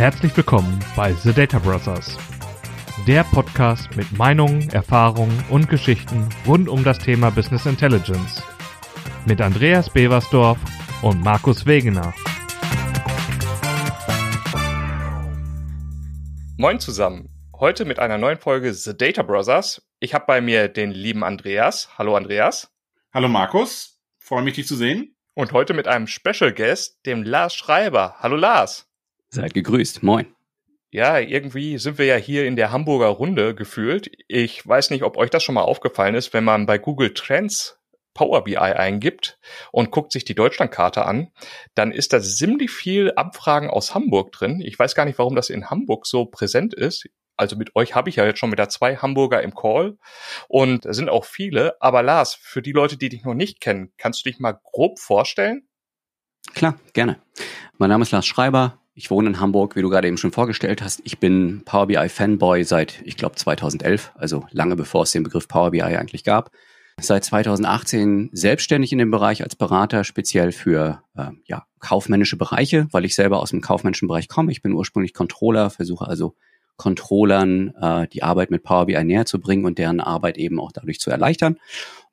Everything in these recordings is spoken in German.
Herzlich willkommen bei The Data Brothers, der Podcast mit Meinungen, Erfahrungen und Geschichten rund um das Thema Business Intelligence. Mit Andreas Beversdorf und Markus Wegener. Moin zusammen. Heute mit einer neuen Folge The Data Brothers. Ich habe bei mir den lieben Andreas. Hallo Andreas. Hallo Markus. Freue mich, dich zu sehen. Und heute mit einem Special Guest, dem Lars Schreiber. Hallo Lars. Seid gegrüßt. Moin. Ja, irgendwie sind wir ja hier in der Hamburger Runde gefühlt. Ich weiß nicht, ob euch das schon mal aufgefallen ist, wenn man bei Google Trends Power BI eingibt und guckt sich die Deutschlandkarte an, dann ist da ziemlich viel Abfragen aus Hamburg drin. Ich weiß gar nicht, warum das in Hamburg so präsent ist. Also mit euch habe ich ja jetzt schon wieder zwei Hamburger im Call und es sind auch viele. Aber Lars, für die Leute, die dich noch nicht kennen, kannst du dich mal grob vorstellen? Klar, gerne. Mein Name ist Lars Schreiber, ich wohne in Hamburg, wie du gerade eben schon vorgestellt hast. Ich bin Power BI Fanboy seit, ich glaube, 2011, also lange bevor es den Begriff Power BI eigentlich gab. Seit 2018 selbstständig in dem Bereich als Berater, speziell für äh, ja, kaufmännische Bereiche, weil ich selber aus dem kaufmännischen Bereich komme. Ich bin ursprünglich Controller, versuche also Controllern äh, die Arbeit mit Power BI näher zu bringen und deren Arbeit eben auch dadurch zu erleichtern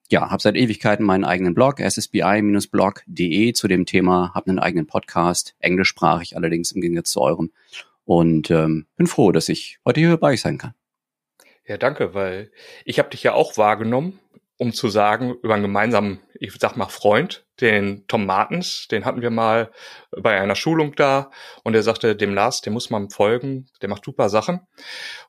ja, habe seit Ewigkeiten meinen eigenen Blog, ssbi-blog.de zu dem Thema, habe einen eigenen Podcast, englischsprachig allerdings im Gegensatz zu eurem. Und ähm, bin froh, dass ich heute hier dabei sein kann. Ja, danke, weil ich habe dich ja auch wahrgenommen, um zu sagen, über einen gemeinsamen, ich sag mal, Freund, den Tom Martens, den hatten wir mal bei einer Schulung da und er sagte, dem Lars, dem muss man folgen, der macht super Sachen.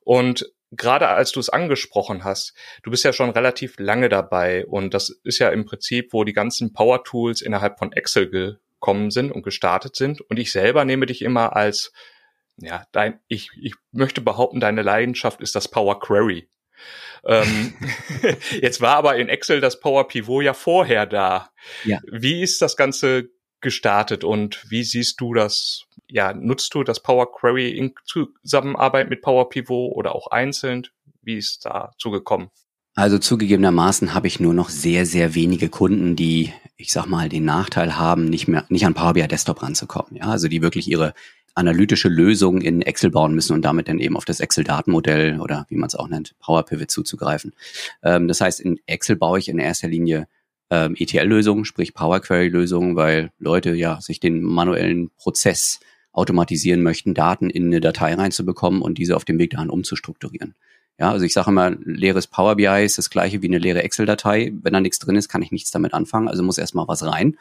Und gerade als du es angesprochen hast, du bist ja schon relativ lange dabei und das ist ja im Prinzip, wo die ganzen Power Tools innerhalb von Excel gekommen sind und gestartet sind. Und ich selber nehme dich immer als, ja, dein, ich, ich möchte behaupten, deine Leidenschaft ist das Power Query. ähm, jetzt war aber in Excel das Power Pivot ja vorher da. Ja. Wie ist das Ganze gestartet und wie siehst du das? Ja, nutzt du das Power Query in Zusammenarbeit mit Power Pivot oder auch einzeln? Wie ist da zugekommen? Also zugegebenermaßen habe ich nur noch sehr, sehr wenige Kunden, die, ich sag mal, den Nachteil haben, nicht mehr, nicht an Power BI Desktop ranzukommen. Ja, also die wirklich ihre analytische Lösung in Excel bauen müssen und damit dann eben auf das Excel-Datenmodell oder wie man es auch nennt, Power Pivot zuzugreifen. Ähm, das heißt, in Excel baue ich in erster Linie ähm, ETL-Lösungen, sprich Power Query-Lösungen, weil Leute ja sich den manuellen Prozess automatisieren möchten, Daten in eine Datei reinzubekommen und diese auf dem Weg dahin umzustrukturieren. Ja, also ich sage immer, leeres Power BI ist das gleiche wie eine leere Excel-Datei. Wenn da nichts drin ist, kann ich nichts damit anfangen. Also muss erstmal was rein.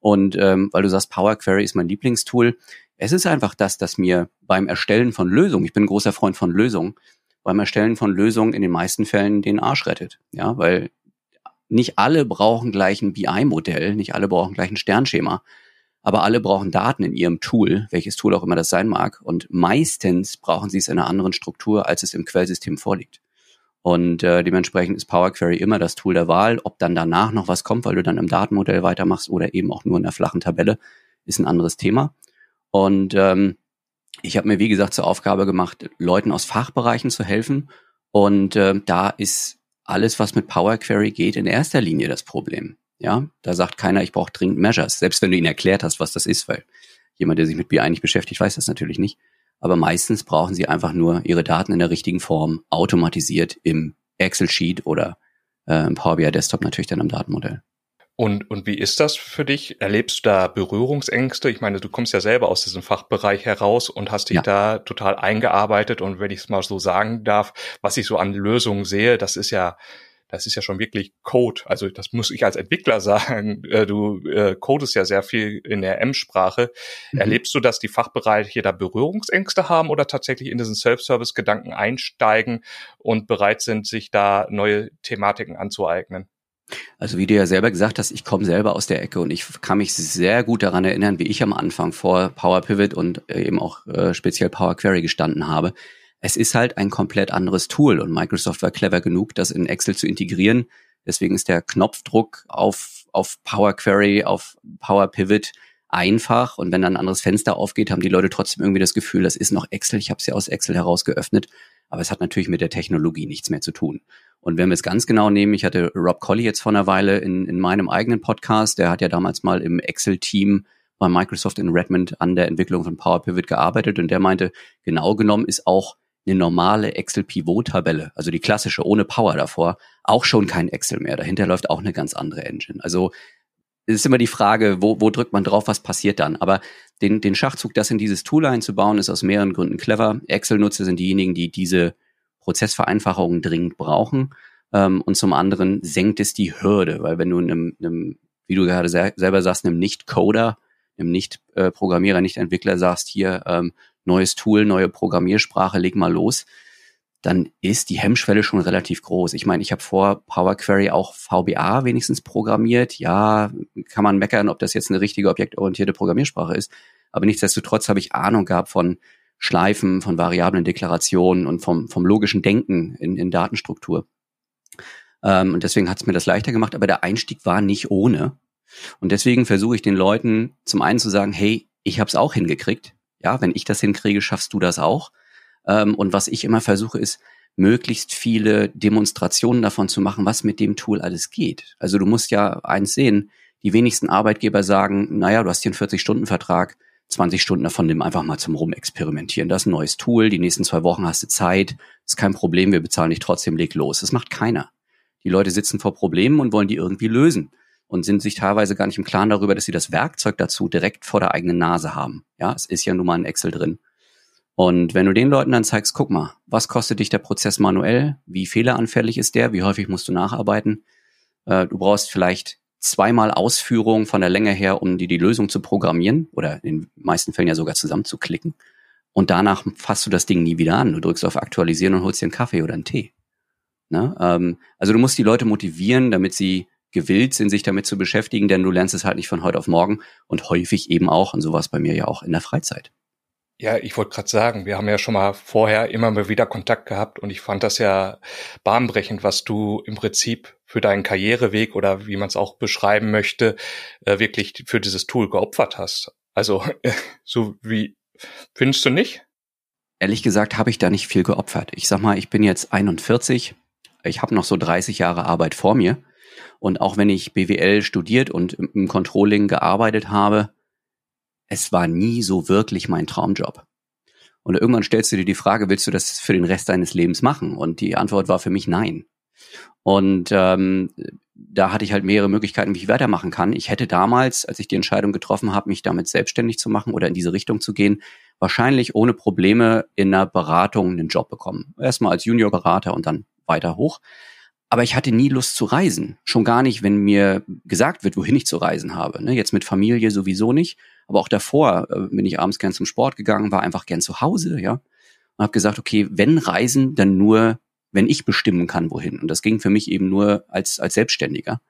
Und ähm, weil du sagst, Power Query ist mein Lieblingstool, es ist einfach das, dass mir beim Erstellen von Lösungen, ich bin großer Freund von Lösungen, beim Erstellen von Lösungen in den meisten Fällen den Arsch rettet. Ja, weil nicht alle brauchen gleich ein BI-Modell, nicht alle brauchen gleich ein Sternschema, aber alle brauchen Daten in ihrem Tool, welches Tool auch immer das sein mag. Und meistens brauchen sie es in einer anderen Struktur, als es im Quellsystem vorliegt. Und äh, dementsprechend ist Power Query immer das Tool der Wahl. Ob dann danach noch was kommt, weil du dann im Datenmodell weitermachst oder eben auch nur in der flachen Tabelle, ist ein anderes Thema. Und ähm, ich habe mir, wie gesagt, zur Aufgabe gemacht, Leuten aus Fachbereichen zu helfen. Und äh, da ist alles, was mit Power Query geht, in erster Linie das Problem. Ja, da sagt keiner, ich brauche dringend Measures, selbst wenn du ihnen erklärt hast, was das ist, weil jemand, der sich mit BI nicht beschäftigt, weiß das natürlich nicht. Aber meistens brauchen sie einfach nur ihre Daten in der richtigen Form automatisiert im Excel-Sheet oder äh, im Power BI Desktop natürlich dann im Datenmodell. Und, und wie ist das für dich? Erlebst du da Berührungsängste? Ich meine, du kommst ja selber aus diesem Fachbereich heraus und hast dich ja. da total eingearbeitet. Und wenn ich es mal so sagen darf, was ich so an Lösungen sehe, das ist ja, das ist ja schon wirklich Code. Also das muss ich als Entwickler sagen. Äh, du äh, codest ja sehr viel in der M-Sprache. Mhm. Erlebst du, dass die Fachbereiche da Berührungsängste haben oder tatsächlich in diesen Self-Service-Gedanken einsteigen und bereit sind, sich da neue Thematiken anzueignen? Also wie du ja selber gesagt hast, ich komme selber aus der Ecke und ich kann mich sehr gut daran erinnern, wie ich am Anfang vor Power Pivot und äh, eben auch äh, speziell Power Query gestanden habe. Es ist halt ein komplett anderes Tool und Microsoft war clever genug, das in Excel zu integrieren. Deswegen ist der Knopfdruck auf, auf Power Query, auf Power Pivot einfach und wenn dann ein anderes Fenster aufgeht, haben die Leute trotzdem irgendwie das Gefühl, das ist noch Excel, ich habe es ja aus Excel heraus geöffnet, aber es hat natürlich mit der Technologie nichts mehr zu tun. Und wenn wir es ganz genau nehmen, ich hatte Rob Colley jetzt vor einer Weile in, in meinem eigenen Podcast, der hat ja damals mal im Excel-Team bei Microsoft in Redmond an der Entwicklung von Power Pivot gearbeitet und der meinte, genau genommen ist auch eine normale Excel-Pivot-Tabelle, also die klassische ohne Power davor, auch schon kein Excel mehr. Dahinter läuft auch eine ganz andere Engine. Also ist immer die Frage, wo, wo drückt man drauf, was passiert dann. Aber den, den Schachzug, das in dieses Tool einzubauen, ist aus mehreren Gründen clever. Excel-Nutzer sind diejenigen, die diese Prozessvereinfachungen dringend brauchen. Ähm, und zum anderen senkt es die Hürde, weil wenn du einem, einem wie du gerade selber sagst, einem Nicht-Coder, einem Nicht-Programmierer, Nicht-Entwickler sagst, hier ähm, neues Tool, neue Programmiersprache, leg mal los, dann ist die Hemmschwelle schon relativ groß. Ich meine, ich habe vor Power Query auch VBA wenigstens programmiert. Ja, kann man meckern, ob das jetzt eine richtige objektorientierte Programmiersprache ist. Aber nichtsdestotrotz habe ich Ahnung gehabt von Schleifen, von variablen Deklarationen und vom, vom logischen Denken in, in Datenstruktur. Ähm, und deswegen hat es mir das leichter gemacht, aber der Einstieg war nicht ohne. Und deswegen versuche ich den Leuten zum einen zu sagen, hey, ich habe es auch hingekriegt. Ja, wenn ich das hinkriege, schaffst du das auch. Ähm, und was ich immer versuche, ist, möglichst viele Demonstrationen davon zu machen, was mit dem Tool alles geht. Also du musst ja eins sehen, die wenigsten Arbeitgeber sagen, naja, du hast hier einen 40-Stunden-Vertrag, 20 Stunden davon nimm einfach mal zum Rumexperimentieren. Das ist ein neues Tool, die nächsten zwei Wochen hast du Zeit, ist kein Problem, wir bezahlen dich trotzdem, leg los. Das macht keiner. Die Leute sitzen vor Problemen und wollen die irgendwie lösen und sind sich teilweise gar nicht im Klaren darüber, dass sie das Werkzeug dazu direkt vor der eigenen Nase haben. Ja, es ist ja nun mal ein Excel drin. Und wenn du den Leuten dann zeigst, guck mal, was kostet dich der Prozess manuell? Wie fehleranfällig ist der? Wie häufig musst du nacharbeiten? Äh, du brauchst vielleicht zweimal Ausführung von der Länge her, um dir die Lösung zu programmieren oder in den meisten Fällen ja sogar zusammenzuklicken. Und danach fasst du das Ding nie wieder an. Du drückst auf Aktualisieren und holst dir einen Kaffee oder einen Tee. Ne? Ähm, also du musst die Leute motivieren, damit sie gewillt sind, sich damit zu beschäftigen, denn du lernst es halt nicht von heute auf morgen und häufig eben auch, und sowas bei mir ja auch in der Freizeit. Ja, ich wollte gerade sagen, wir haben ja schon mal vorher immer mal wieder Kontakt gehabt und ich fand das ja bahnbrechend, was du im Prinzip für deinen Karriereweg oder wie man es auch beschreiben möchte, äh, wirklich für dieses Tool geopfert hast. Also so wie findest du nicht? Ehrlich gesagt habe ich da nicht viel geopfert. Ich sag mal, ich bin jetzt 41, ich habe noch so 30 Jahre Arbeit vor mir und auch wenn ich BWL studiert und im Controlling gearbeitet habe, es war nie so wirklich mein Traumjob. Und irgendwann stellst du dir die Frage, willst du das für den Rest deines Lebens machen? Und die Antwort war für mich nein. Und ähm, da hatte ich halt mehrere Möglichkeiten, wie ich weitermachen kann. Ich hätte damals, als ich die Entscheidung getroffen habe, mich damit selbstständig zu machen oder in diese Richtung zu gehen, wahrscheinlich ohne Probleme in einer Beratung einen Job bekommen. Erstmal als Juniorberater und dann weiter hoch. Aber ich hatte nie Lust zu reisen. Schon gar nicht, wenn mir gesagt wird, wohin ich zu reisen habe. Ne? Jetzt mit Familie sowieso nicht. Aber auch davor äh, bin ich abends gern zum Sport gegangen, war einfach gern zu Hause, ja. Und habe gesagt, okay, wenn reisen, dann nur, wenn ich bestimmen kann, wohin. Und das ging für mich eben nur als, als Selbstständiger.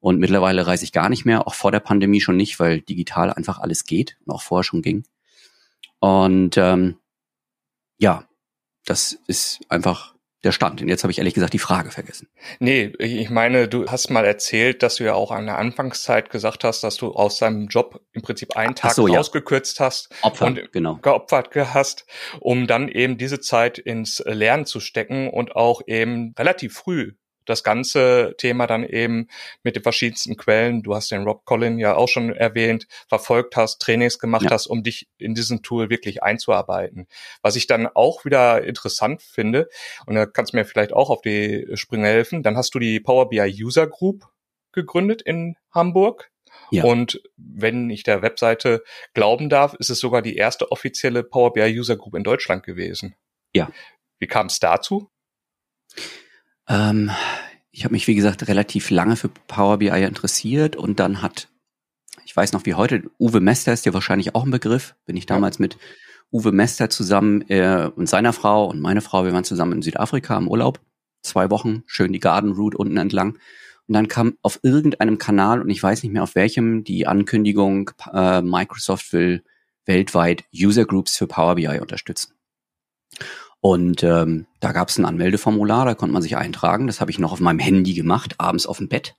Und mittlerweile reise ich gar nicht mehr, auch vor der Pandemie schon nicht, weil digital einfach alles geht und auch vorher schon ging. Und ähm, ja, das ist einfach der Stand. Und jetzt habe ich ehrlich gesagt die Frage vergessen. Nee, ich meine, du hast mal erzählt, dass du ja auch an der Anfangszeit gesagt hast, dass du aus deinem Job im Prinzip einen Tag so, rausgekürzt ja. hast Opfer, und genau. geopfert hast, um dann eben diese Zeit ins Lernen zu stecken und auch eben relativ früh das ganze Thema dann eben mit den verschiedensten Quellen, du hast den Rob Collin ja auch schon erwähnt, verfolgt hast, Trainings gemacht ja. hast, um dich in diesem Tool wirklich einzuarbeiten. Was ich dann auch wieder interessant finde, und da kannst du mir vielleicht auch auf die Sprünge helfen, dann hast du die Power BI User Group gegründet in Hamburg. Ja. Und wenn ich der Webseite glauben darf, ist es sogar die erste offizielle Power BI User Group in Deutschland gewesen. Ja. Wie kam es dazu? Ähm, ich habe mich, wie gesagt, relativ lange für Power BI interessiert und dann hat, ich weiß noch wie heute, Uwe Mester ist ja wahrscheinlich auch ein Begriff, bin ich damals ja. mit Uwe Mester zusammen äh, und seiner Frau und meine Frau, wir waren zusammen in Südafrika im Urlaub, zwei Wochen, schön die Garden Route unten entlang. Und dann kam auf irgendeinem Kanal, und ich weiß nicht mehr auf welchem, die Ankündigung, äh, Microsoft will weltweit User Groups für Power BI unterstützen. Und ähm, da gab es ein Anmeldeformular, da konnte man sich eintragen. Das habe ich noch auf meinem Handy gemacht, abends auf dem Bett.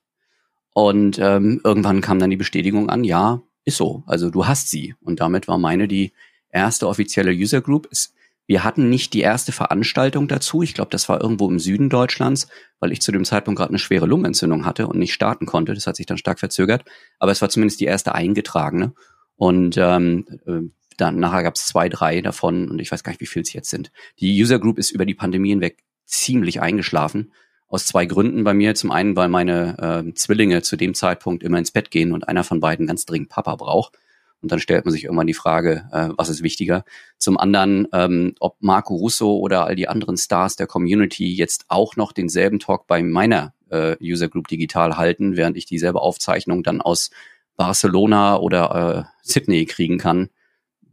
Und ähm, irgendwann kam dann die Bestätigung an, ja, ist so. Also du hast sie. Und damit war meine die erste offizielle User Group. Es, wir hatten nicht die erste Veranstaltung dazu. Ich glaube, das war irgendwo im Süden Deutschlands, weil ich zu dem Zeitpunkt gerade eine schwere Lungenentzündung hatte und nicht starten konnte. Das hat sich dann stark verzögert. Aber es war zumindest die erste eingetragene. Und ähm, äh, dann nachher gab es zwei, drei davon und ich weiß gar nicht, wie viel es jetzt sind. Die User Group ist über die Pandemie hinweg ziemlich eingeschlafen. Aus zwei Gründen bei mir. Zum einen, weil meine äh, Zwillinge zu dem Zeitpunkt immer ins Bett gehen und einer von beiden ganz dringend Papa braucht. Und dann stellt man sich irgendwann die Frage, äh, was ist wichtiger? Zum anderen, ähm, ob Marco Russo oder all die anderen Stars der Community jetzt auch noch denselben Talk bei meiner äh, User Group digital halten, während ich dieselbe Aufzeichnung dann aus Barcelona oder äh, Sydney kriegen kann.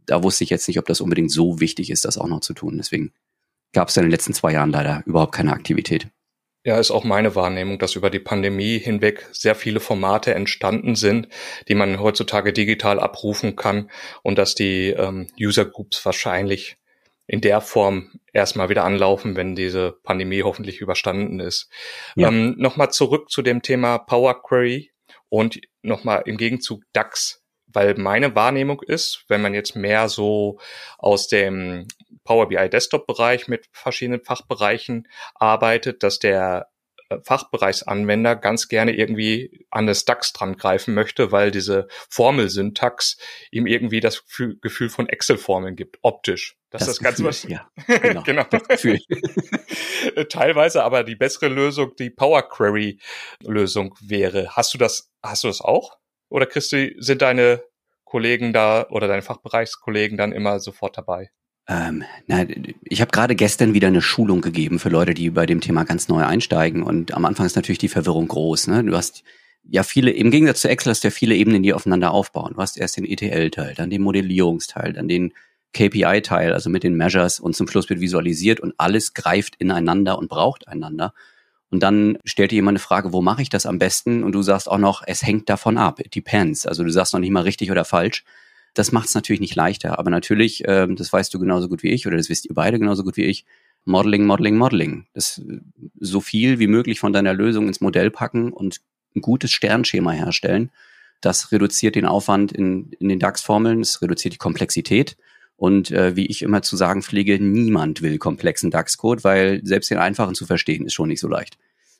Da wusste ich jetzt nicht, ob das unbedingt so wichtig ist, das auch noch zu tun. Deswegen gab es in den letzten zwei Jahren leider überhaupt keine Aktivität. Ja, ist auch meine Wahrnehmung, dass über die Pandemie hinweg sehr viele Formate entstanden sind, die man heutzutage digital abrufen kann und dass die ähm, User Groups wahrscheinlich in der Form erstmal wieder anlaufen, wenn diese Pandemie hoffentlich überstanden ist. Ja. Ähm, nochmal zurück zu dem Thema Power Query und nochmal im Gegenzug DAX weil meine Wahrnehmung ist, wenn man jetzt mehr so aus dem Power BI Desktop Bereich mit verschiedenen Fachbereichen arbeitet, dass der äh, Fachbereichsanwender ganz gerne irgendwie an das DAX dran greifen möchte, weil diese Formelsyntax ihm irgendwie das Gefühl von Excel-Formeln gibt, optisch. Das, das ist das Gefühl, was, ja, genau. genau. Teilweise aber die bessere Lösung die Power Query Lösung wäre. Hast du das, hast du das auch? Oder Christi, sind deine Kollegen da oder deine Fachbereichskollegen dann immer sofort dabei? Ähm, na, ich habe gerade gestern wieder eine Schulung gegeben für Leute, die bei dem Thema ganz neu einsteigen. Und am Anfang ist natürlich die Verwirrung groß. Ne? Du hast ja viele, im Gegensatz zu Excel hast du ja viele Ebenen, die aufeinander aufbauen. Du hast erst den ETL-Teil, dann den Modellierungsteil, dann den KPI-Teil, also mit den Measures und zum Schluss wird visualisiert und alles greift ineinander und braucht einander. Und dann stellt dir jemand eine Frage, wo mache ich das am besten? Und du sagst auch noch, es hängt davon ab. It depends. Also du sagst noch nicht mal richtig oder falsch. Das macht es natürlich nicht leichter. Aber natürlich, ähm, das weißt du genauso gut wie ich oder das wisst ihr beide genauso gut wie ich, Modeling, Modeling, Modeling. Das so viel wie möglich von deiner Lösung ins Modell packen und ein gutes Sternschema herstellen. Das reduziert den Aufwand in, in den DAX-Formeln, es reduziert die Komplexität. Und äh, wie ich immer zu sagen pflege, niemand will komplexen DAX-Code, weil selbst den einfachen zu verstehen ist schon nicht so leicht.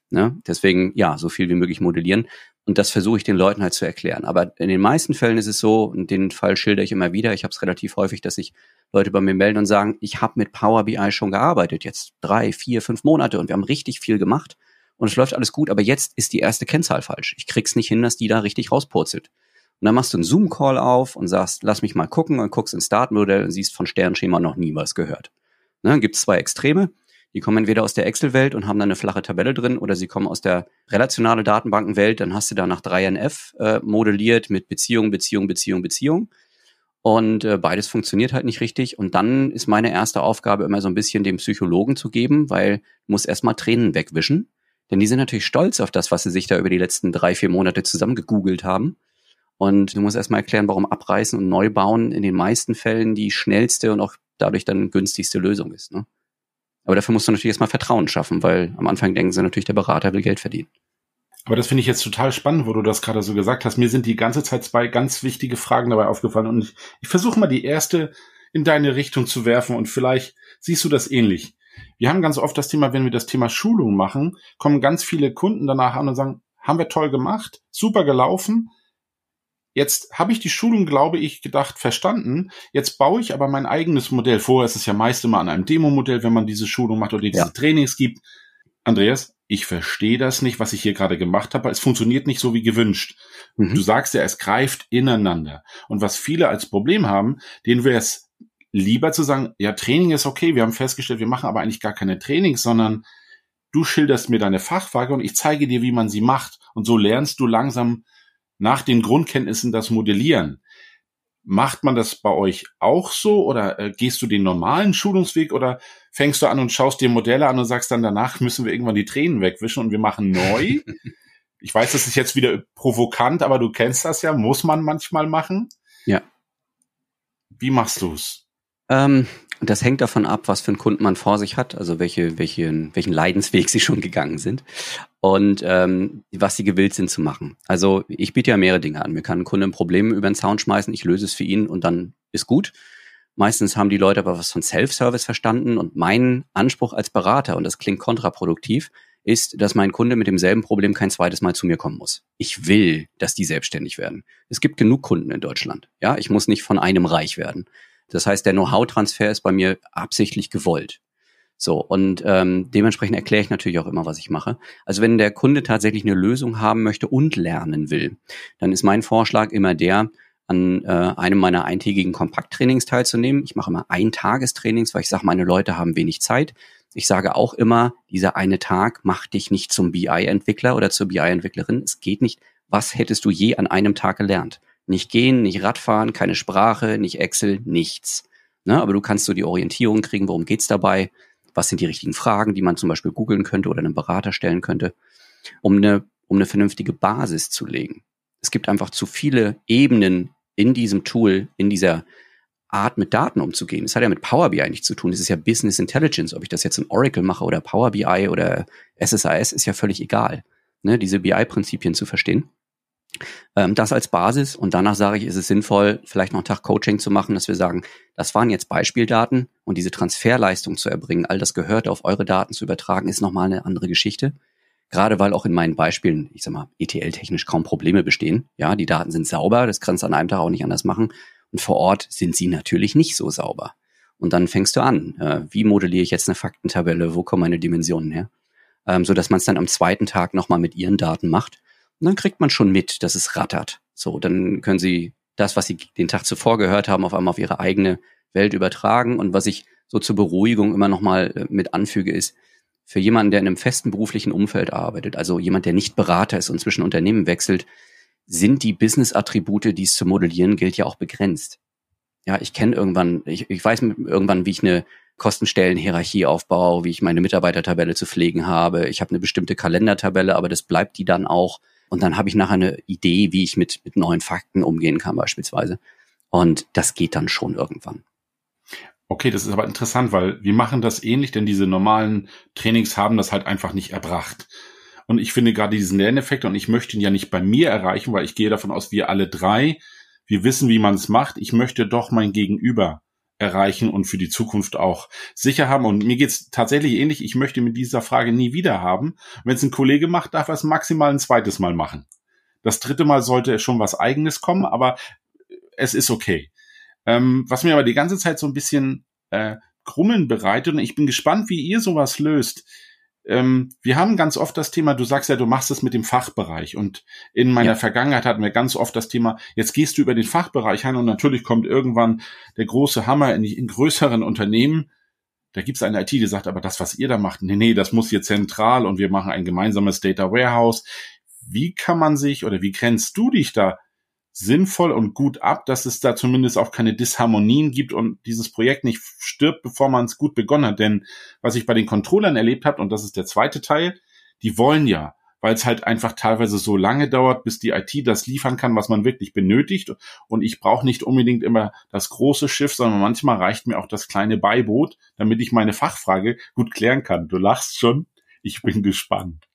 Ne? Deswegen, ja, so viel wie möglich modellieren. Und das versuche ich den Leuten halt zu erklären. Aber in den meisten Fällen ist es so, und den Fall schilder ich immer wieder, ich habe es relativ häufig, dass sich Leute bei mir melden und sagen, ich habe mit Power BI schon gearbeitet, jetzt drei, vier, fünf Monate und wir haben richtig viel gemacht und es läuft alles gut, aber jetzt ist die erste Kennzahl falsch. Ich krieg's nicht hin, dass die da richtig rauspurzelt. Und dann machst du einen Zoom-Call auf und sagst, lass mich mal gucken und guckst ins Startmodell und siehst von Sternschema noch nie was gehört. Ne, gibt's zwei Extreme. Die kommen entweder aus der Excel-Welt und haben dann eine flache Tabelle drin oder sie kommen aus der relationale Datenbankenwelt. Dann hast du da nach 3NF äh, modelliert mit Beziehung, Beziehung, Beziehung, Beziehung. Und äh, beides funktioniert halt nicht richtig. Und dann ist meine erste Aufgabe immer so ein bisschen dem Psychologen zu geben, weil muss erstmal Tränen wegwischen. Denn die sind natürlich stolz auf das, was sie sich da über die letzten drei, vier Monate zusammen gegoogelt haben. Und du musst erstmal erklären, warum Abreißen und Neubauen in den meisten Fällen die schnellste und auch dadurch dann günstigste Lösung ist. Ne? Aber dafür musst du natürlich erstmal Vertrauen schaffen, weil am Anfang denken sie natürlich, der Berater will Geld verdienen. Aber das finde ich jetzt total spannend, wo du das gerade so gesagt hast. Mir sind die ganze Zeit zwei ganz wichtige Fragen dabei aufgefallen und ich, ich versuche mal die erste in deine Richtung zu werfen und vielleicht siehst du das ähnlich. Wir haben ganz oft das Thema, wenn wir das Thema Schulung machen, kommen ganz viele Kunden danach an und sagen, haben wir toll gemacht, super gelaufen, Jetzt habe ich die Schulung, glaube ich, gedacht, verstanden. Jetzt baue ich aber mein eigenes Modell. Vorher ist es ja meist immer an einem Demo-Modell, wenn man diese Schulung macht oder diese ja. Trainings gibt. Andreas, ich verstehe das nicht, was ich hier gerade gemacht habe. Es funktioniert nicht so wie gewünscht. Mhm. Du sagst ja, es greift ineinander. Und was viele als Problem haben, denen wäre es lieber zu sagen, ja, Training ist okay, wir haben festgestellt, wir machen aber eigentlich gar keine Trainings, sondern du schilderst mir deine Fachfrage und ich zeige dir, wie man sie macht. Und so lernst du langsam nach den Grundkenntnissen das Modellieren. Macht man das bei euch auch so oder äh, gehst du den normalen Schulungsweg oder fängst du an und schaust dir Modelle an und sagst dann danach müssen wir irgendwann die Tränen wegwischen und wir machen neu? ich weiß, das ist jetzt wieder provokant, aber du kennst das ja, muss man manchmal machen. Ja. Wie machst du's? Ähm, das hängt davon ab, was für einen Kunden man vor sich hat, also welche, welche, welchen Leidensweg sie schon gegangen sind und ähm, was sie gewillt sind zu machen. Also ich biete ja mehrere Dinge an. Mir kann ein Kunde ein Problem über den Zaun schmeißen, ich löse es für ihn und dann ist gut. Meistens haben die Leute aber was von Self-Service verstanden und mein Anspruch als Berater, und das klingt kontraproduktiv, ist, dass mein Kunde mit demselben Problem kein zweites Mal zu mir kommen muss. Ich will, dass die selbstständig werden. Es gibt genug Kunden in Deutschland. Ja, ich muss nicht von einem reich werden. Das heißt, der Know-how-Transfer ist bei mir absichtlich gewollt. So, und ähm, dementsprechend erkläre ich natürlich auch immer, was ich mache. Also wenn der Kunde tatsächlich eine Lösung haben möchte und lernen will, dann ist mein Vorschlag immer der, an äh, einem meiner eintägigen Kompakttrainings teilzunehmen. Ich mache immer Eintagestrainings, weil ich sage, meine Leute haben wenig Zeit. Ich sage auch immer, dieser eine Tag macht dich nicht zum BI-Entwickler oder zur BI-Entwicklerin. Es geht nicht. Was hättest du je an einem Tag gelernt? Nicht gehen, nicht Radfahren, keine Sprache, nicht Excel, nichts. Ne? Aber du kannst so die Orientierung kriegen, worum geht's dabei? Was sind die richtigen Fragen, die man zum Beispiel googeln könnte oder einem Berater stellen könnte, um eine, um eine vernünftige Basis zu legen. Es gibt einfach zu viele Ebenen in diesem Tool, in dieser Art mit Daten umzugehen. Das hat ja mit Power BI nichts zu tun. Das ist ja Business Intelligence. Ob ich das jetzt in Oracle mache oder Power BI oder SSIS, ist ja völlig egal. Ne, diese BI-Prinzipien zu verstehen. Ähm, das als Basis und danach sage ich, ist es sinnvoll, vielleicht noch einen Tag Coaching zu machen, dass wir sagen, das waren jetzt Beispieldaten und diese Transferleistung zu erbringen, all das gehört auf eure Daten zu übertragen, ist nochmal eine andere Geschichte. Gerade weil auch in meinen Beispielen, ich sag mal, ETL-technisch kaum Probleme bestehen. Ja, die Daten sind sauber, das kannst du an einem Tag auch nicht anders machen. Und vor Ort sind sie natürlich nicht so sauber. Und dann fängst du an, äh, wie modelliere ich jetzt eine Faktentabelle, wo kommen meine Dimensionen her? Ähm, so dass man es dann am zweiten Tag nochmal mit ihren Daten macht. Dann kriegt man schon mit, dass es rattert. So, dann können sie das, was sie den Tag zuvor gehört haben, auf einmal auf ihre eigene Welt übertragen. Und was ich so zur Beruhigung immer nochmal äh, mit anfüge, ist, für jemanden, der in einem festen beruflichen Umfeld arbeitet, also jemand, der nicht Berater ist und zwischen Unternehmen wechselt, sind die Business-Attribute, die es zu modellieren gilt, ja auch begrenzt. Ja, ich kenne irgendwann, ich, ich weiß irgendwann, wie ich eine Kostenstellenhierarchie aufbaue, wie ich meine Mitarbeitertabelle zu pflegen habe. Ich habe eine bestimmte Kalendertabelle, aber das bleibt die dann auch. Und dann habe ich nachher eine Idee, wie ich mit, mit neuen Fakten umgehen kann beispielsweise. Und das geht dann schon irgendwann. Okay, das ist aber interessant, weil wir machen das ähnlich, denn diese normalen Trainings haben das halt einfach nicht erbracht. Und ich finde gerade diesen Lerneffekt, und ich möchte ihn ja nicht bei mir erreichen, weil ich gehe davon aus, wir alle drei, wir wissen, wie man es macht. Ich möchte doch mein Gegenüber erreichen und für die Zukunft auch sicher haben. Und mir geht's tatsächlich ähnlich. Ich möchte mit dieser Frage nie wieder haben. Wenn es ein Kollege macht, darf er es maximal ein zweites Mal machen. Das dritte Mal sollte schon was eigenes kommen, aber es ist okay. Ähm, was mir aber die ganze Zeit so ein bisschen äh, Krummeln bereitet und ich bin gespannt, wie ihr sowas löst ähm, wir haben ganz oft das Thema, du sagst ja, du machst es mit dem Fachbereich. Und in meiner ja. Vergangenheit hatten wir ganz oft das Thema, jetzt gehst du über den Fachbereich ein und natürlich kommt irgendwann der große Hammer in, in größeren Unternehmen. Da gibt es eine IT, die sagt, aber das, was ihr da macht, nee, nee, das muss hier zentral und wir machen ein gemeinsames Data Warehouse. Wie kann man sich oder wie grenzt du dich da sinnvoll und gut ab, dass es da zumindest auch keine Disharmonien gibt und dieses Projekt nicht stirbt, bevor man es gut begonnen hat. Denn was ich bei den Controllern erlebt habe, und das ist der zweite Teil, die wollen ja, weil es halt einfach teilweise so lange dauert, bis die IT das liefern kann, was man wirklich benötigt. Und ich brauche nicht unbedingt immer das große Schiff, sondern manchmal reicht mir auch das kleine Beiboot, damit ich meine Fachfrage gut klären kann. Du lachst schon. Ich bin gespannt.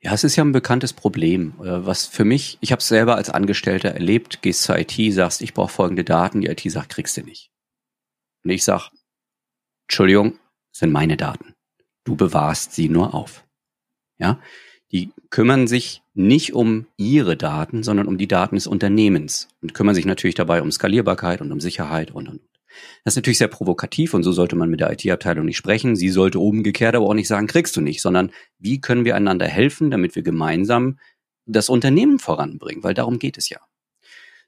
Ja, es ist ja ein bekanntes Problem, äh, was für mich, ich habe es selber als Angestellter erlebt, gehst zur IT, sagst, ich brauche folgende Daten, die IT sagt, kriegst du nicht. Und ich sag, Entschuldigung, sind meine Daten. Du bewahrst sie nur auf. Ja, die kümmern sich nicht um ihre Daten, sondern um die Daten des Unternehmens und kümmern sich natürlich dabei um Skalierbarkeit und um Sicherheit und, und, das ist natürlich sehr provokativ und so sollte man mit der IT-Abteilung nicht sprechen. Sie sollte umgekehrt aber auch nicht sagen, kriegst du nicht, sondern wie können wir einander helfen, damit wir gemeinsam das Unternehmen voranbringen, weil darum geht es ja.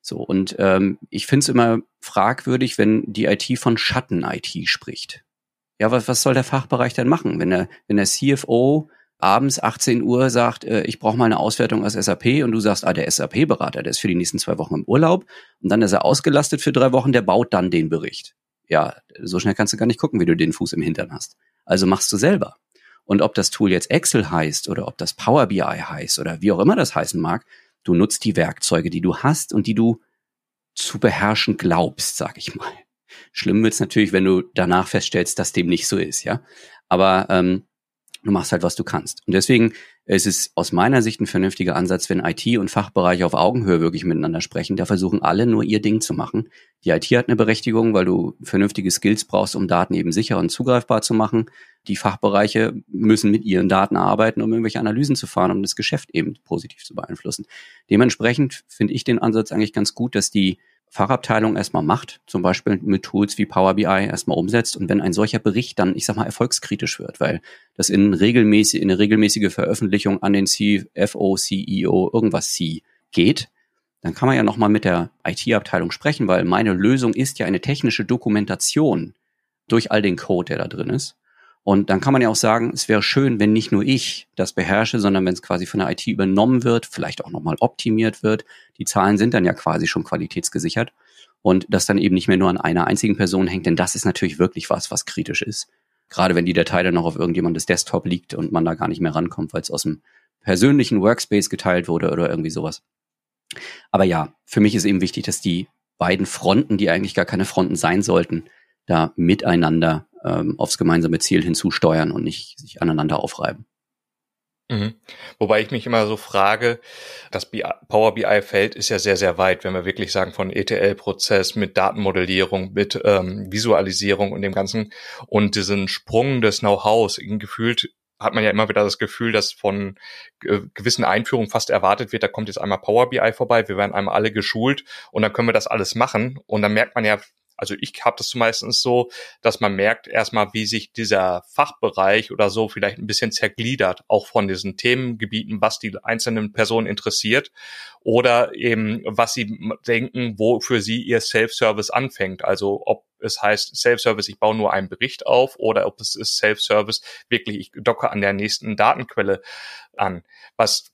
So, und ähm, ich finde es immer fragwürdig, wenn die IT von Schatten-IT spricht. Ja, was, was soll der Fachbereich denn machen, wenn der, wenn der CFO abends 18 Uhr sagt, äh, ich brauche mal eine Auswertung aus SAP und du sagst, ah, der SAP-Berater, der ist für die nächsten zwei Wochen im Urlaub und dann ist er ausgelastet für drei Wochen, der baut dann den Bericht. Ja, so schnell kannst du gar nicht gucken, wie du den Fuß im Hintern hast. Also machst du selber. Und ob das Tool jetzt Excel heißt oder ob das Power BI heißt oder wie auch immer das heißen mag, du nutzt die Werkzeuge, die du hast und die du zu beherrschen glaubst, sag ich mal. Schlimm wird's natürlich, wenn du danach feststellst, dass dem nicht so ist, ja. Aber ähm, Du machst halt, was du kannst. Und deswegen Es ist aus meiner Sicht ein vernünftiger Ansatz, wenn IT und Fachbereich auf Augenhöhe wirklich miteinander sprechen. Da versuchen alle nur ihr Ding zu machen. Die IT hat eine Berechtigung, weil du vernünftige Skills brauchst, um Daten eben sicher und zugreifbar zu machen. Die Fachbereiche müssen mit ihren Daten arbeiten, um irgendwelche Analysen zu fahren, um das Geschäft eben positiv zu beeinflussen. Dementsprechend finde ich den Ansatz eigentlich ganz gut, dass die Fachabteilung erstmal macht, zum Beispiel mit Tools wie Power BI erstmal umsetzt und wenn ein solcher Bericht dann, ich sag mal, erfolgskritisch wird, weil das in regelmäßig, in eine regelmäßige Veröffentlichung an den CFO, CEO, irgendwas C geht, dann kann man ja nochmal mit der IT-Abteilung sprechen, weil meine Lösung ist ja eine technische Dokumentation durch all den Code, der da drin ist. Und dann kann man ja auch sagen, es wäre schön, wenn nicht nur ich das beherrsche, sondern wenn es quasi von der IT übernommen wird, vielleicht auch nochmal optimiert wird. Die Zahlen sind dann ja quasi schon qualitätsgesichert. Und das dann eben nicht mehr nur an einer einzigen Person hängt, denn das ist natürlich wirklich was, was kritisch ist. Gerade wenn die Datei dann noch auf irgendjemandes Desktop liegt und man da gar nicht mehr rankommt, weil es aus dem persönlichen Workspace geteilt wurde oder irgendwie sowas. Aber ja, für mich ist eben wichtig, dass die beiden Fronten, die eigentlich gar keine Fronten sein sollten, da miteinander ähm, aufs gemeinsame Ziel hinzusteuern und nicht sich aneinander aufreiben. Mhm. Wobei ich mich immer so frage, das Power BI-Feld ist ja sehr, sehr weit, wenn wir wirklich sagen, von ETL-Prozess mit Datenmodellierung, mit ähm, Visualisierung und dem Ganzen und diesen Sprung des Know-hows, gefühlt hat man ja immer wieder das Gefühl, dass von gewissen Einführungen fast erwartet wird, da kommt jetzt einmal Power BI vorbei, wir werden einmal alle geschult und dann können wir das alles machen. Und dann merkt man ja also ich habe das meistens so, dass man merkt erstmal, wie sich dieser Fachbereich oder so vielleicht ein bisschen zergliedert, auch von diesen Themengebieten, was die einzelnen Personen interessiert oder eben, was sie denken, wofür sie ihr Self-Service anfängt. Also ob es heißt Self-Service, ich baue nur einen Bericht auf oder ob es ist Self-Service, wirklich, ich docke an der nächsten Datenquelle an. Was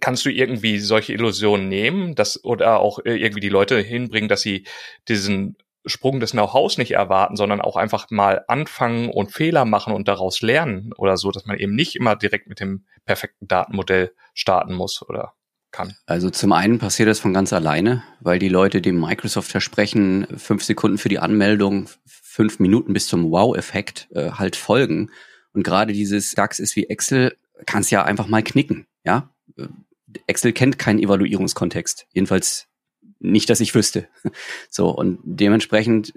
kannst du irgendwie solche Illusionen nehmen, dass oder auch irgendwie die Leute hinbringen, dass sie diesen Sprung des Know-hows nicht erwarten, sondern auch einfach mal anfangen und Fehler machen und daraus lernen oder so, dass man eben nicht immer direkt mit dem perfekten Datenmodell starten muss oder kann. Also zum einen passiert das von ganz alleine, weil die Leute dem Microsoft versprechen, fünf Sekunden für die Anmeldung, fünf Minuten bis zum Wow-Effekt äh, halt folgen. Und gerade dieses DAX ist wie Excel, kannst ja einfach mal knicken, ja. Excel kennt keinen Evaluierungskontext. Jedenfalls nicht, dass ich wüsste. So, und dementsprechend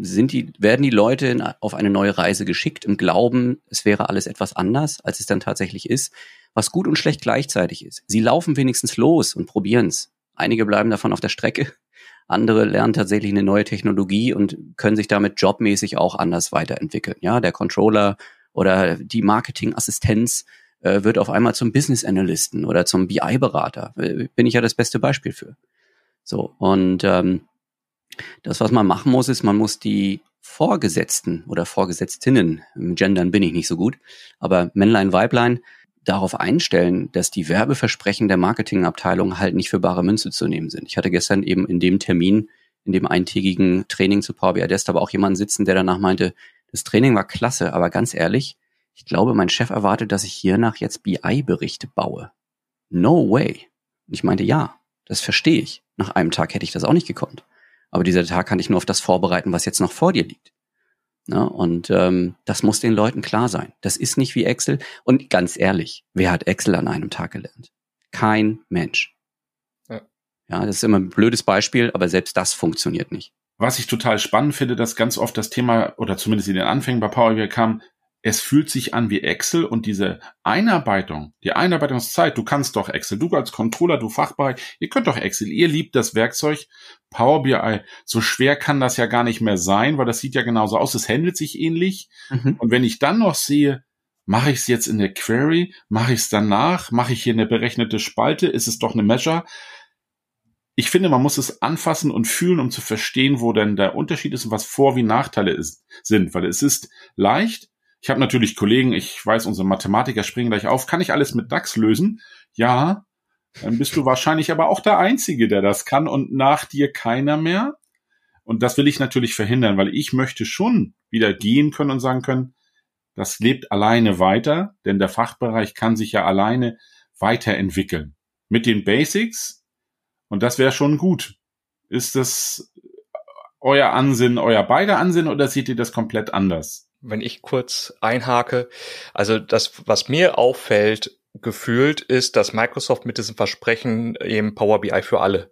sind die, werden die Leute in, auf eine neue Reise geschickt im Glauben, es wäre alles etwas anders, als es dann tatsächlich ist, was gut und schlecht gleichzeitig ist. Sie laufen wenigstens los und probieren es. Einige bleiben davon auf der Strecke, andere lernen tatsächlich eine neue Technologie und können sich damit jobmäßig auch anders weiterentwickeln. Ja, der Controller oder die Marketingassistenz äh, wird auf einmal zum Business Analysten oder zum BI-Berater. Äh, bin ich ja das beste Beispiel für. So, und ähm, das, was man machen muss, ist, man muss die Vorgesetzten oder Vorgesetztinnen, im Gendern bin ich nicht so gut, aber Männlein, Weiblein, darauf einstellen, dass die Werbeversprechen der Marketingabteilung halt nicht für bare Münze zu nehmen sind. Ich hatte gestern eben in dem Termin, in dem eintägigen Training zu Power BI Desk, aber auch jemanden sitzen, der danach meinte, das Training war klasse, aber ganz ehrlich, ich glaube, mein Chef erwartet, dass ich hiernach jetzt BI-Berichte baue. No way. Und ich meinte, ja, das verstehe ich. Nach einem Tag hätte ich das auch nicht gekonnt. Aber dieser Tag kann ich nur auf das vorbereiten, was jetzt noch vor dir liegt. Na, und ähm, das muss den Leuten klar sein. Das ist nicht wie Excel. Und ganz ehrlich, wer hat Excel an einem Tag gelernt? Kein Mensch. Ja, ja das ist immer ein blödes Beispiel, aber selbst das funktioniert nicht. Was ich total spannend finde, dass ganz oft das Thema, oder zumindest in den Anfängen bei Power BI kam, es fühlt sich an wie Excel und diese Einarbeitung, die Einarbeitungszeit, du kannst doch Excel, du als Controller, du Fachbereich, ihr könnt doch Excel, ihr liebt das Werkzeug Power BI. So schwer kann das ja gar nicht mehr sein, weil das sieht ja genauso aus, es handelt sich ähnlich. Mhm. Und wenn ich dann noch sehe, mache ich es jetzt in der Query, mache ich es danach, mache ich hier eine berechnete Spalte, ist es doch eine Measure, ich finde, man muss es anfassen und fühlen, um zu verstehen, wo denn der Unterschied ist und was Vor- wie Nachteile ist, sind. Weil es ist leicht, ich habe natürlich Kollegen, ich weiß, unsere Mathematiker springen gleich auf. Kann ich alles mit DAX lösen? Ja, dann bist du wahrscheinlich aber auch der Einzige, der das kann und nach dir keiner mehr. Und das will ich natürlich verhindern, weil ich möchte schon wieder gehen können und sagen können, das lebt alleine weiter, denn der Fachbereich kann sich ja alleine weiterentwickeln. Mit den Basics. Und das wäre schon gut. Ist das euer Ansinnen, euer beider Ansinnen oder seht ihr das komplett anders? Wenn ich kurz einhake, also das, was mir auffällt, gefühlt ist, dass Microsoft mit diesem Versprechen eben Power BI für alle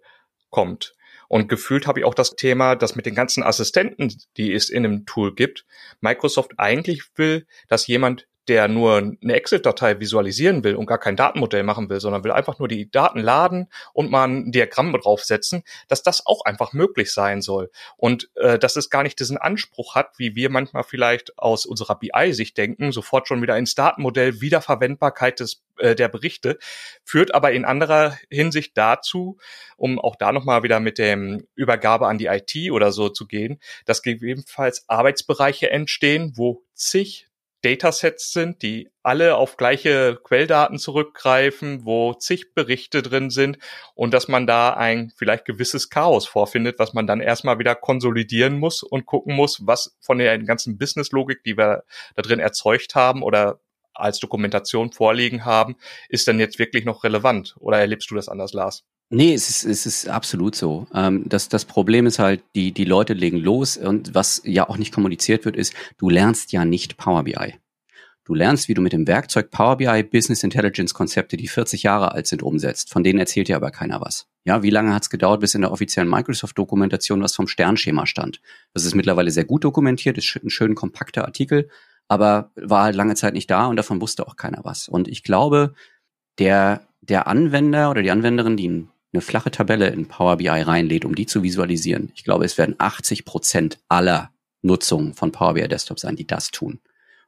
kommt. Und gefühlt habe ich auch das Thema, dass mit den ganzen Assistenten, die es in dem Tool gibt, Microsoft eigentlich will, dass jemand der nur eine Excel-Datei visualisieren will und gar kein Datenmodell machen will, sondern will einfach nur die Daten laden und mal ein Diagramm draufsetzen, dass das auch einfach möglich sein soll. Und äh, dass es gar nicht diesen Anspruch hat, wie wir manchmal vielleicht aus unserer BI-Sicht denken, sofort schon wieder ins Datenmodell, Wiederverwendbarkeit des äh, der Berichte, führt aber in anderer Hinsicht dazu, um auch da nochmal wieder mit dem Übergabe an die IT oder so zu gehen, dass gegebenenfalls Arbeitsbereiche entstehen, wo zig Datasets sind, die alle auf gleiche Quelldaten zurückgreifen, wo zig Berichte drin sind und dass man da ein vielleicht gewisses Chaos vorfindet, was man dann erstmal wieder konsolidieren muss und gucken muss, was von der ganzen Businesslogik, die wir da drin erzeugt haben oder als Dokumentation vorliegen haben, ist dann jetzt wirklich noch relevant? Oder erlebst du das anders, Lars? Nee, es ist, es ist absolut so. Ähm, das, das Problem ist halt, die, die Leute legen los und was ja auch nicht kommuniziert wird, ist, du lernst ja nicht Power BI. Du lernst, wie du mit dem Werkzeug Power BI Business Intelligence Konzepte, die 40 Jahre alt sind, umsetzt. Von denen erzählt dir aber keiner was. Ja, wie lange hat es gedauert, bis in der offiziellen Microsoft-Dokumentation was vom Sternschema stand? Das ist mittlerweile sehr gut dokumentiert, ist ein schön kompakter Artikel, aber war halt lange Zeit nicht da und davon wusste auch keiner was. Und ich glaube, der, der Anwender oder die Anwenderin, die eine flache Tabelle in Power BI reinlädt, um die zu visualisieren. Ich glaube, es werden 80 Prozent aller Nutzungen von Power BI Desktop sein, die das tun.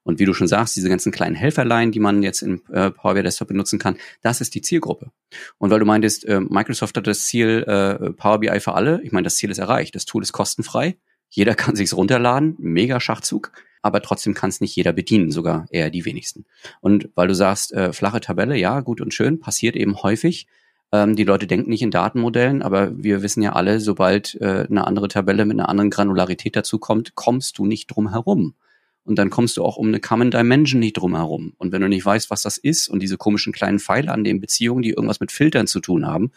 Und wie du schon sagst, diese ganzen kleinen Helferlein, die man jetzt in äh, Power BI Desktop benutzen kann, das ist die Zielgruppe. Und weil du meintest, äh, Microsoft hat das Ziel äh, Power BI für alle, ich meine, das Ziel ist erreicht. Das Tool ist kostenfrei. Jeder kann sich's runterladen, mega Schachzug, aber trotzdem kann es nicht jeder bedienen, sogar eher die wenigsten. Und weil du sagst, äh, flache Tabelle, ja, gut und schön, passiert eben häufig. Ähm, die Leute denken nicht in Datenmodellen, aber wir wissen ja alle, sobald äh, eine andere Tabelle mit einer anderen Granularität dazu kommt, kommst du nicht drum herum. Und dann kommst du auch um eine Common Dimension nicht drum herum. Und wenn du nicht weißt, was das ist und diese komischen kleinen Pfeile an den Beziehungen, die irgendwas mit Filtern zu tun haben,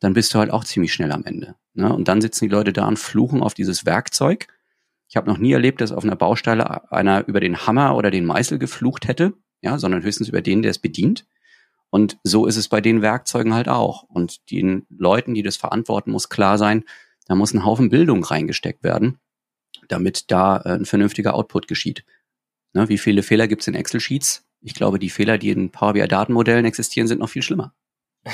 dann bist du halt auch ziemlich schnell am Ende. Ne? Und dann sitzen die Leute da und fluchen auf dieses Werkzeug. Ich habe noch nie erlebt, dass auf einer Baustelle einer über den Hammer oder den Meißel geflucht hätte, ja, sondern höchstens über den, der es bedient. Und so ist es bei den Werkzeugen halt auch. Und den Leuten, die das verantworten, muss klar sein, da muss ein Haufen Bildung reingesteckt werden, damit da äh, ein vernünftiger Output geschieht. Ne, wie viele Fehler gibt es in Excel-Sheets? Ich glaube, die Fehler, die in Power BI-Datenmodellen existieren, sind noch viel schlimmer.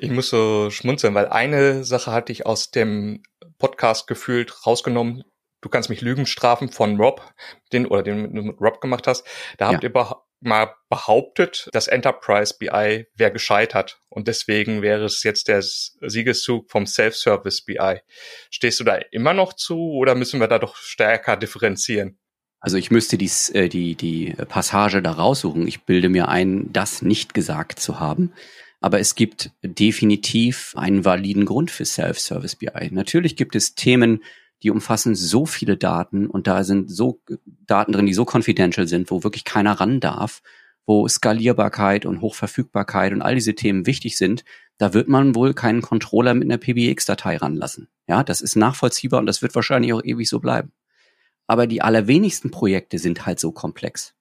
Ich muss so schmunzeln, weil eine Sache hatte ich aus dem Podcast gefühlt rausgenommen. Du kannst mich Lügen strafen von Rob, den oder den du mit Rob gemacht hast. Da ja. habt ihr mal behauptet, dass Enterprise BI wäre gescheitert und deswegen wäre es jetzt der Siegeszug vom Self-Service BI. Stehst du da immer noch zu oder müssen wir da doch stärker differenzieren? Also ich müsste dies, äh, die, die Passage da raussuchen. Ich bilde mir ein, das nicht gesagt zu haben. Aber es gibt definitiv einen validen Grund für Self-Service BI. Natürlich gibt es Themen, die umfassen so viele Daten und da sind so Daten drin, die so confidential sind, wo wirklich keiner ran darf, wo Skalierbarkeit und Hochverfügbarkeit und all diese Themen wichtig sind, da wird man wohl keinen Controller mit einer PBX-Datei ranlassen. Ja, das ist nachvollziehbar und das wird wahrscheinlich auch ewig so bleiben. Aber die allerwenigsten Projekte sind halt so komplex.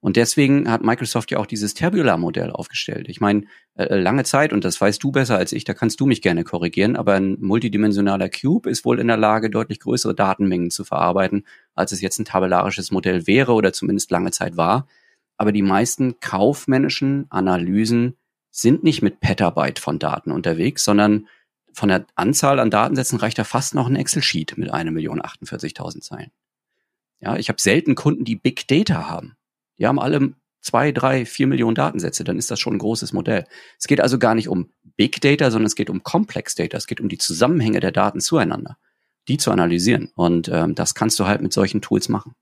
Und deswegen hat Microsoft ja auch dieses Tabular-Modell aufgestellt. Ich meine, äh, lange Zeit, und das weißt du besser als ich, da kannst du mich gerne korrigieren, aber ein multidimensionaler Cube ist wohl in der Lage, deutlich größere Datenmengen zu verarbeiten, als es jetzt ein tabellarisches Modell wäre oder zumindest lange Zeit war. Aber die meisten kaufmännischen Analysen sind nicht mit Petabyte von Daten unterwegs, sondern von der Anzahl an Datensätzen reicht da fast noch ein Excel-Sheet mit 1.048.000 Zeilen. Ja, ich habe selten Kunden, die Big Data haben. Die haben alle zwei, drei, vier Millionen Datensätze, dann ist das schon ein großes Modell. Es geht also gar nicht um Big Data, sondern es geht um Complex Data. Es geht um die Zusammenhänge der Daten zueinander, die zu analysieren. Und ähm, das kannst du halt mit solchen Tools machen.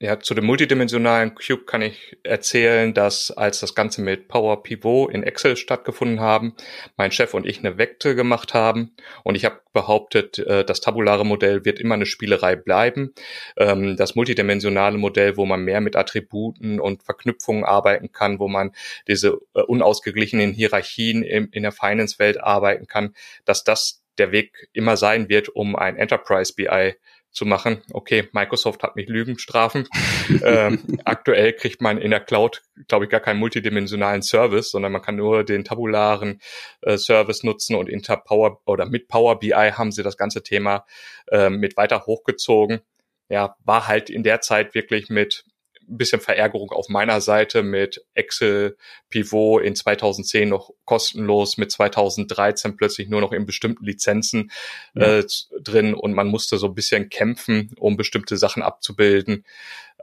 Ja, zu dem multidimensionalen Cube kann ich erzählen, dass als das Ganze mit Power Pivot in Excel stattgefunden haben, mein Chef und ich eine Vekte gemacht haben und ich habe behauptet, äh, das tabulare Modell wird immer eine Spielerei bleiben. Ähm, das multidimensionale Modell, wo man mehr mit Attributen und Verknüpfungen arbeiten kann, wo man diese äh, unausgeglichenen Hierarchien in der Finance-Welt arbeiten kann, dass das der Weg immer sein wird, um ein Enterprise BI zu machen. Okay, Microsoft hat mich Lügen strafen. ähm, aktuell kriegt man in der Cloud, glaube ich, gar keinen multidimensionalen Service, sondern man kann nur den tabularen äh, Service nutzen und inter Power oder mit Power BI haben sie das ganze Thema äh, mit weiter hochgezogen. Ja, war halt in der Zeit wirklich mit ein bisschen Verärgerung auf meiner Seite mit Excel Pivot in 2010 noch kostenlos, mit 2013 plötzlich nur noch in bestimmten Lizenzen ja. äh, drin und man musste so ein bisschen kämpfen, um bestimmte Sachen abzubilden.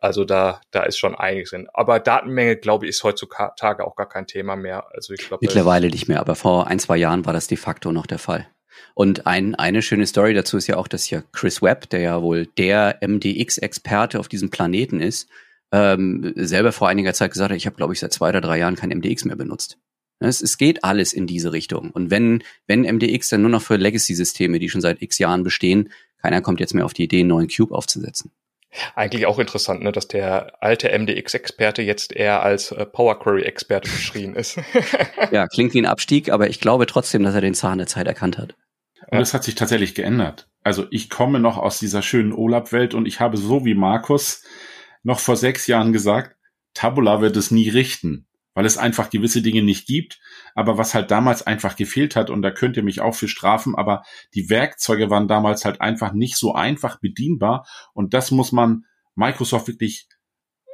Also da, da ist schon einiges drin. Aber Datenmenge, glaube ich, ist heutzutage auch gar kein Thema mehr. Also ich glaube. Mittlerweile nicht mehr, aber vor ein, zwei Jahren war das de facto noch der Fall. Und ein, eine schöne Story dazu ist ja auch, dass ja Chris Webb, der ja wohl der MDX-Experte auf diesem Planeten ist, ähm, selber vor einiger Zeit gesagt hat, ich habe, glaube ich, seit zwei oder drei Jahren kein MDX mehr benutzt. Es, es geht alles in diese Richtung. Und wenn, wenn MDX dann nur noch für Legacy-Systeme, die schon seit x Jahren bestehen, keiner kommt jetzt mehr auf die Idee, einen neuen Cube aufzusetzen. Eigentlich auch interessant, ne, dass der alte MDX-Experte jetzt eher als äh, Power Query-Experte beschrien ist. ja, klingt wie ein Abstieg, aber ich glaube trotzdem, dass er den Zahn der Zeit erkannt hat. Und es hat sich tatsächlich geändert. Also ich komme noch aus dieser schönen OLAP-Welt und ich habe so wie Markus noch vor sechs Jahren gesagt, Tabula wird es nie richten, weil es einfach gewisse Dinge nicht gibt. Aber was halt damals einfach gefehlt hat, und da könnt ihr mich auch für strafen, aber die Werkzeuge waren damals halt einfach nicht so einfach bedienbar. Und das muss man Microsoft wirklich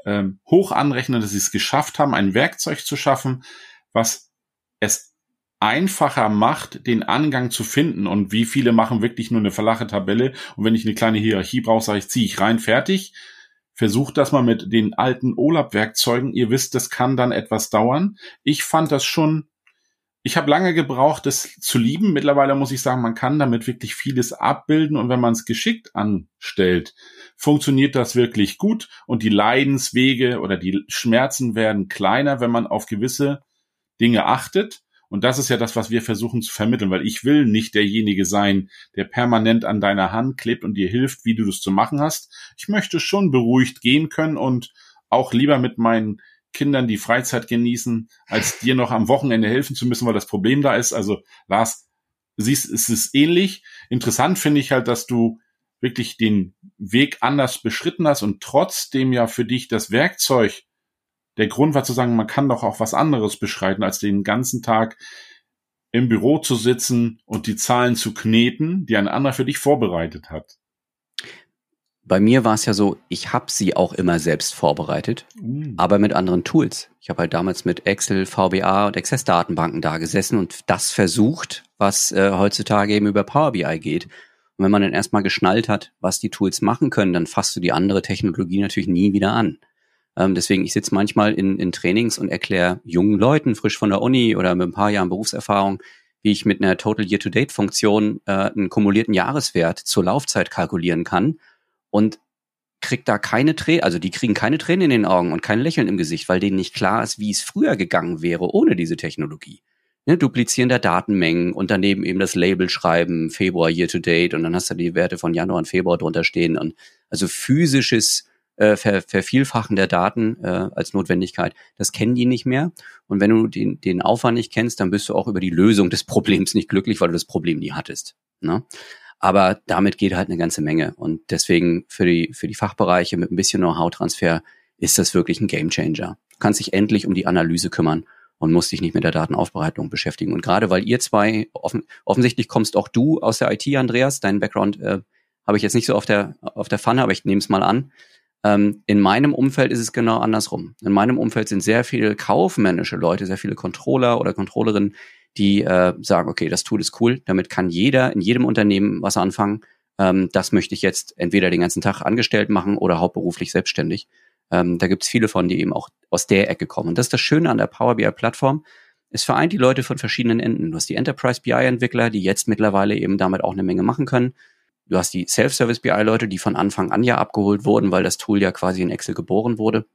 ähm, hoch anrechnen, dass sie es geschafft haben, ein Werkzeug zu schaffen, was es einfacher macht, den Angang zu finden. Und wie viele machen wirklich nur eine verlache Tabelle. Und wenn ich eine kleine Hierarchie brauche, sage ich, ziehe ich rein, fertig. Versucht das mal mit den alten OLAP-Werkzeugen. Ihr wisst, das kann dann etwas dauern. Ich fand das schon, ich habe lange gebraucht, das zu lieben. Mittlerweile muss ich sagen, man kann damit wirklich vieles abbilden und wenn man es geschickt anstellt, funktioniert das wirklich gut und die Leidenswege oder die Schmerzen werden kleiner, wenn man auf gewisse Dinge achtet. Und das ist ja das, was wir versuchen zu vermitteln, weil ich will nicht derjenige sein, der permanent an deiner Hand klebt und dir hilft, wie du das zu machen hast. Ich möchte schon beruhigt gehen können und auch lieber mit meinen Kindern die Freizeit genießen, als dir noch am Wochenende helfen zu müssen, weil das Problem da ist. Also Lars, siehst, es ist ähnlich. Interessant finde ich halt, dass du wirklich den Weg anders beschritten hast und trotzdem ja für dich das Werkzeug der Grund war zu sagen, man kann doch auch was anderes beschreiten, als den ganzen Tag im Büro zu sitzen und die Zahlen zu kneten, die ein anderer für dich vorbereitet hat. Bei mir war es ja so, ich habe sie auch immer selbst vorbereitet, mm. aber mit anderen Tools. Ich habe halt damals mit Excel, VBA und Access-Datenbanken da gesessen und das versucht, was äh, heutzutage eben über Power BI geht. Und wenn man dann erstmal geschnallt hat, was die Tools machen können, dann fasst du die andere Technologie natürlich nie wieder an. Ähm, deswegen, ich sitze manchmal in, in Trainings und erkläre jungen Leuten, frisch von der Uni oder mit ein paar Jahren Berufserfahrung, wie ich mit einer Total Year-to-Date-Funktion äh, einen kumulierten Jahreswert zur Laufzeit kalkulieren kann und kriegt da keine Tränen, also die kriegen keine Tränen in den Augen und kein Lächeln im Gesicht, weil denen nicht klar ist, wie es früher gegangen wäre ohne diese Technologie. Ne, Duplizieren Datenmengen und daneben eben das Label schreiben, Februar Year to Date und dann hast du die Werte von Januar und Februar drunter stehen und also physisches äh, Ver Vervielfachen der Daten äh, als Notwendigkeit. Das kennen die nicht mehr. Und wenn du den, den Aufwand nicht kennst, dann bist du auch über die Lösung des Problems nicht glücklich, weil du das Problem nie hattest. Ne? Aber damit geht halt eine ganze Menge. Und deswegen für die, für die Fachbereiche mit ein bisschen Know-how-Transfer ist das wirklich ein Gamechanger. Du kannst dich endlich um die Analyse kümmern und musst dich nicht mit der Datenaufbereitung beschäftigen. Und gerade weil ihr zwei, offen, offensichtlich kommst auch du aus der IT, Andreas, dein Background äh, habe ich jetzt nicht so auf der, auf der Pfanne, aber ich nehme es mal an. Ähm, in meinem Umfeld ist es genau andersrum. In meinem Umfeld sind sehr viele kaufmännische Leute, sehr viele Controller oder Controllerinnen, die äh, sagen, okay, das Tool ist cool, damit kann jeder in jedem Unternehmen was anfangen. Ähm, das möchte ich jetzt entweder den ganzen Tag angestellt machen oder hauptberuflich selbstständig. Ähm, da gibt es viele von, die eben auch aus der Ecke kommen. Und das ist das Schöne an der Power BI-Plattform. Es vereint die Leute von verschiedenen Enden. Du hast die Enterprise BI-Entwickler, die jetzt mittlerweile eben damit auch eine Menge machen können. Du hast die Self-Service BI-Leute, die von Anfang an ja abgeholt wurden, weil das Tool ja quasi in Excel geboren wurde.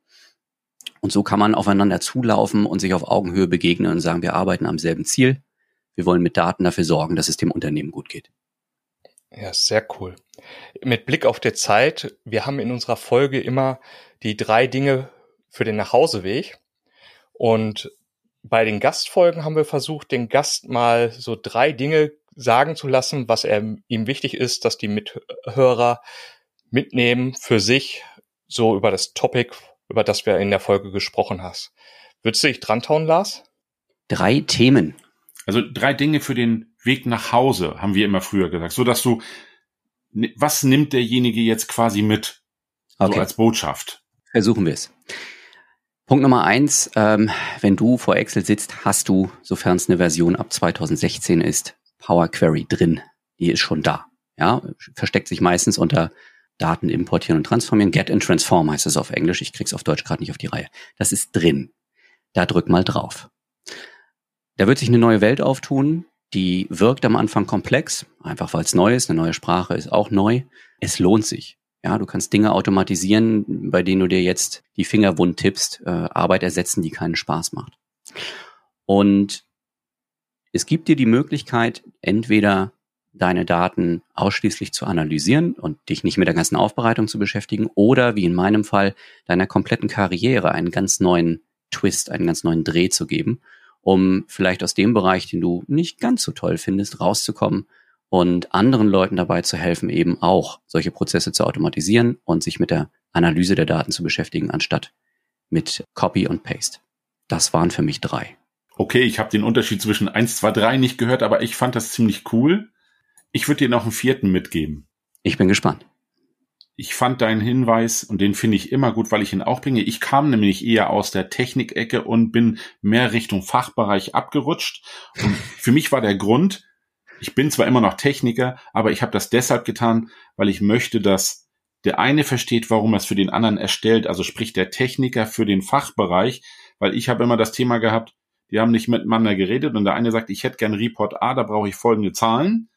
Und so kann man aufeinander zulaufen und sich auf Augenhöhe begegnen und sagen, wir arbeiten am selben Ziel. Wir wollen mit Daten dafür sorgen, dass es dem Unternehmen gut geht. Ja, sehr cool. Mit Blick auf die Zeit, wir haben in unserer Folge immer die drei Dinge für den Nachhauseweg. Und bei den Gastfolgen haben wir versucht, den Gast mal so drei Dinge sagen zu lassen, was er, ihm wichtig ist, dass die Mithörer mitnehmen für sich, so über das Topic, über das wir in der Folge gesprochen hast. Würdest du dich dran tauen, Lars? Drei Themen. Also drei Dinge für den Weg nach Hause, haben wir immer früher gesagt, so dass du, was nimmt derjenige jetzt quasi mit? Okay. So als Botschaft. Versuchen wir es. Punkt Nummer eins, ähm, wenn du vor Excel sitzt, hast du, sofern es eine Version ab 2016 ist, Power Query drin. Die ist schon da. Ja, versteckt sich meistens unter Daten importieren und transformieren. Get and transform heißt es auf Englisch. Ich krieg's auf Deutsch gerade nicht auf die Reihe. Das ist drin. Da drück mal drauf. Da wird sich eine neue Welt auftun. Die wirkt am Anfang komplex, einfach weil es neu ist. Eine neue Sprache ist auch neu. Es lohnt sich. Ja, du kannst Dinge automatisieren, bei denen du dir jetzt die Finger wund tippst, äh, Arbeit ersetzen, die keinen Spaß macht. Und es gibt dir die Möglichkeit, entweder deine Daten ausschließlich zu analysieren und dich nicht mit der ganzen Aufbereitung zu beschäftigen oder wie in meinem Fall deiner kompletten Karriere einen ganz neuen Twist, einen ganz neuen Dreh zu geben, um vielleicht aus dem Bereich, den du nicht ganz so toll findest, rauszukommen und anderen Leuten dabei zu helfen, eben auch solche Prozesse zu automatisieren und sich mit der Analyse der Daten zu beschäftigen, anstatt mit Copy und Paste. Das waren für mich drei. Okay, ich habe den Unterschied zwischen 1, 2, 3 nicht gehört, aber ich fand das ziemlich cool. Ich würde dir noch einen vierten mitgeben. Ich bin gespannt. Ich fand deinen Hinweis und den finde ich immer gut, weil ich ihn auch bringe. Ich kam nämlich eher aus der Technikecke und bin mehr Richtung Fachbereich abgerutscht. Und für mich war der Grund, ich bin zwar immer noch Techniker, aber ich habe das deshalb getan, weil ich möchte, dass der eine versteht, warum er es für den anderen erstellt, also sprich der Techniker für den Fachbereich, weil ich habe immer das Thema gehabt, die haben nicht miteinander geredet und der eine sagt, ich hätte gern Report A, da brauche ich folgende Zahlen.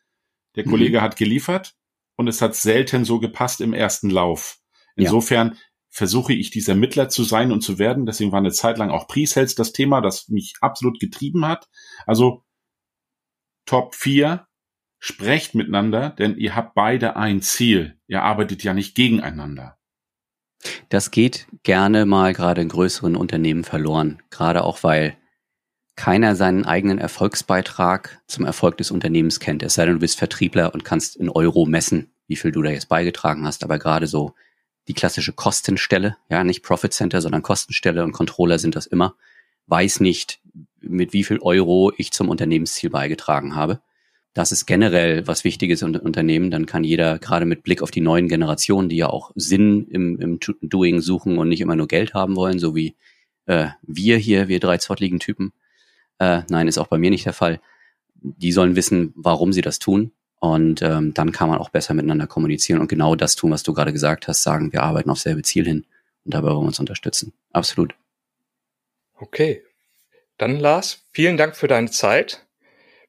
Der mhm. Kollege hat geliefert und es hat selten so gepasst im ersten Lauf. Insofern ja. versuche ich dieser Mittler zu sein und zu werden. Deswegen war eine Zeit lang auch Pre-Sales das Thema, das mich absolut getrieben hat. Also Top 4, sprecht miteinander, denn ihr habt beide ein Ziel. Ihr arbeitet ja nicht gegeneinander. Das geht gerne mal gerade in größeren Unternehmen verloren, gerade auch weil keiner seinen eigenen Erfolgsbeitrag zum Erfolg des Unternehmens kennt. Es sei denn, du bist Vertriebler und kannst in Euro messen, wie viel du da jetzt beigetragen hast. Aber gerade so die klassische Kostenstelle, ja, nicht Profit Center, sondern Kostenstelle und Controller sind das immer, weiß nicht, mit wie viel Euro ich zum Unternehmensziel beigetragen habe. Das ist generell was Wichtiges im Unternehmen. Dann kann jeder gerade mit Blick auf die neuen Generationen, die ja auch Sinn im, im Doing suchen und nicht immer nur Geld haben wollen, so wie äh, wir hier, wir drei zottligen Typen. Äh, nein, ist auch bei mir nicht der Fall. Die sollen wissen, warum sie das tun. Und ähm, dann kann man auch besser miteinander kommunizieren und genau das tun, was du gerade gesagt hast, sagen, wir arbeiten auf selbe Ziel hin und dabei wollen wir uns unterstützen. Absolut. Okay, dann Lars, vielen Dank für deine Zeit.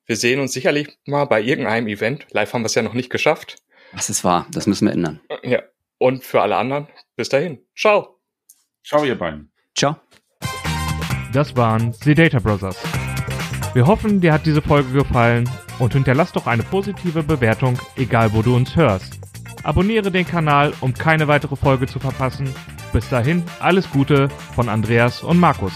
Wir sehen uns sicherlich mal bei irgendeinem Event. Live haben wir es ja noch nicht geschafft. Das ist wahr, das müssen wir ändern. Ja. Und für alle anderen, bis dahin. Ciao. Ciao, ihr beiden. Ciao. Das waren The Data Brothers. Wir hoffen, dir hat diese Folge gefallen und hinterlass doch eine positive Bewertung, egal wo du uns hörst. Abonniere den Kanal, um keine weitere Folge zu verpassen. Bis dahin, alles Gute von Andreas und Markus.